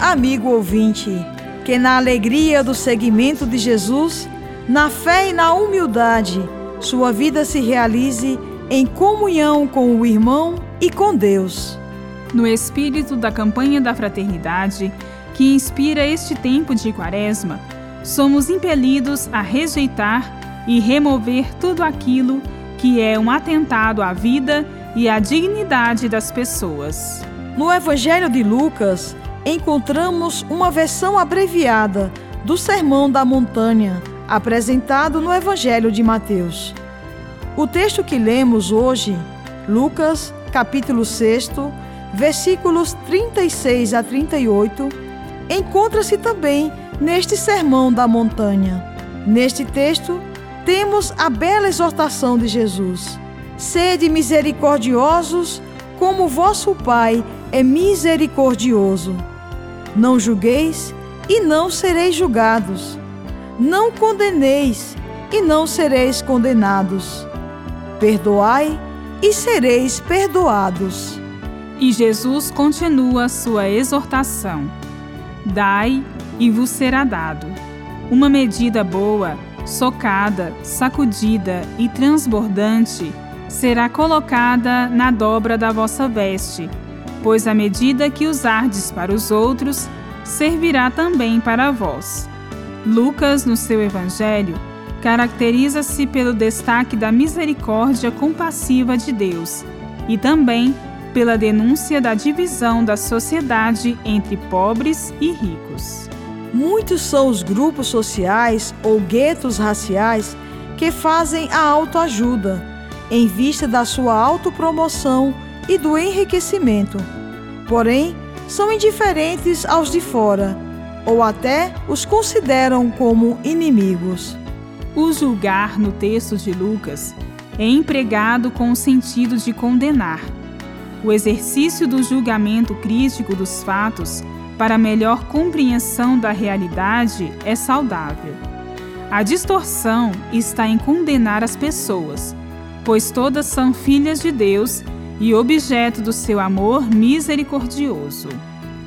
amigo ouvinte, que na alegria do seguimento de Jesus, na fé e na humildade, sua vida se realize em comunhão com o irmão e com Deus. No espírito da campanha da fraternidade, que inspira este tempo de Quaresma, somos impelidos a rejeitar e remover tudo aquilo que é um atentado à vida e à dignidade das pessoas. No Evangelho de Lucas, encontramos uma versão abreviada do Sermão da Montanha, apresentado no Evangelho de Mateus. O texto que lemos hoje, Lucas, capítulo 6, versículos 36 a 38, encontra-se também neste Sermão da Montanha. Neste texto, temos a bela exortação de Jesus: Sede misericordiosos, como vosso Pai é misericordioso. Não julgueis e não sereis julgados. Não condeneis e não sereis condenados. Perdoai e sereis perdoados. E Jesus continua sua exortação: Dai e vos será dado. Uma medida boa, socada, sacudida e transbordante será colocada na dobra da vossa veste, pois a medida que usardes para os outros servirá também para vós. Lucas, no seu Evangelho, caracteriza-se pelo destaque da misericórdia compassiva de Deus e também pela denúncia da divisão da sociedade entre pobres e ricos. Muitos são os grupos sociais ou guetos raciais que fazem a autoajuda em vista da sua autopromoção e do enriquecimento. Porém, são indiferentes aos de fora ou até os consideram como inimigos. O julgar no texto de Lucas é empregado com o sentido de condenar o exercício do julgamento crítico dos fatos para melhor compreensão da realidade é saudável. A distorção está em condenar as pessoas, pois todas são filhas de Deus e objeto do seu amor misericordioso.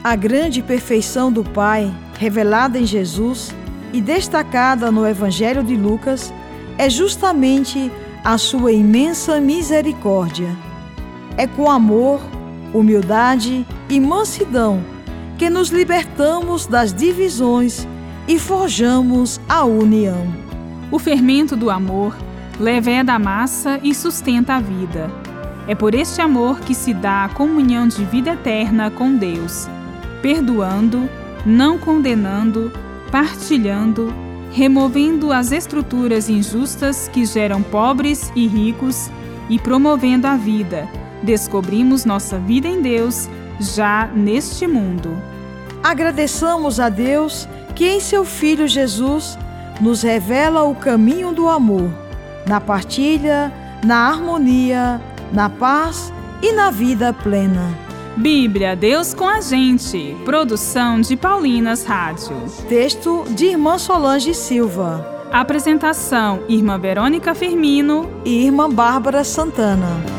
A grande perfeição do Pai, revelada em Jesus e destacada no Evangelho de Lucas, é justamente a sua imensa misericórdia. É com amor, humildade e mansidão que nos libertamos das divisões e forjamos a união. O fermento do amor leveda a massa e sustenta a vida. É por este amor que se dá a comunhão de vida eterna com Deus, perdoando, não condenando, partilhando, removendo as estruturas injustas que geram pobres e ricos e promovendo a vida descobrimos nossa vida em Deus já neste mundo. Agradeçamos a Deus que em seu Filho Jesus nos revela o caminho do amor, na partilha, na harmonia, na paz e na vida plena. Bíblia, Deus com a gente. Produção de Paulinas Rádio. Texto de Irmã Solange Silva. Apresentação: Irmã Verônica Firmino e Irmã Bárbara Santana.